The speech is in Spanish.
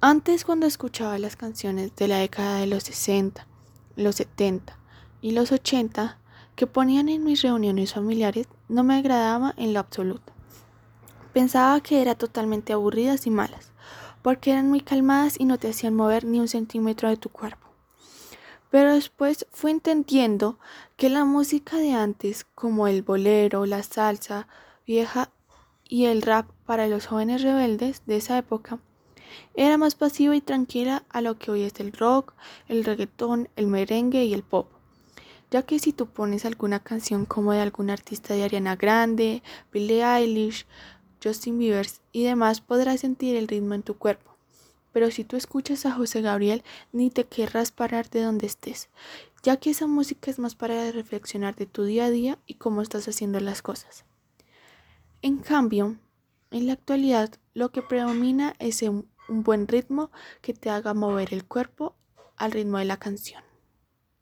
Antes cuando escuchaba las canciones de la década de los 60, los 70 y los 80 que ponían en mis reuniones familiares, no me agradaba en lo absoluto. Pensaba que eran totalmente aburridas y malas, porque eran muy calmadas y no te hacían mover ni un centímetro de tu cuerpo. Pero después fui entendiendo que la música de antes, como el bolero, la salsa vieja y el rap para los jóvenes rebeldes de esa época, era más pasiva y tranquila a lo que hoy es el rock, el reggaetón, el merengue y el pop. Ya que si tú pones alguna canción como de algún artista de Ariana Grande, Billie Eilish, Justin Bieber y demás, podrás sentir el ritmo en tu cuerpo. Pero si tú escuchas a José Gabriel, ni te querrás parar de donde estés, ya que esa música es más para reflexionar de tu día a día y cómo estás haciendo las cosas. En cambio, en la actualidad lo que predomina es un, buen ritmo que te haga mover el cuerpo al ritmo de la canción.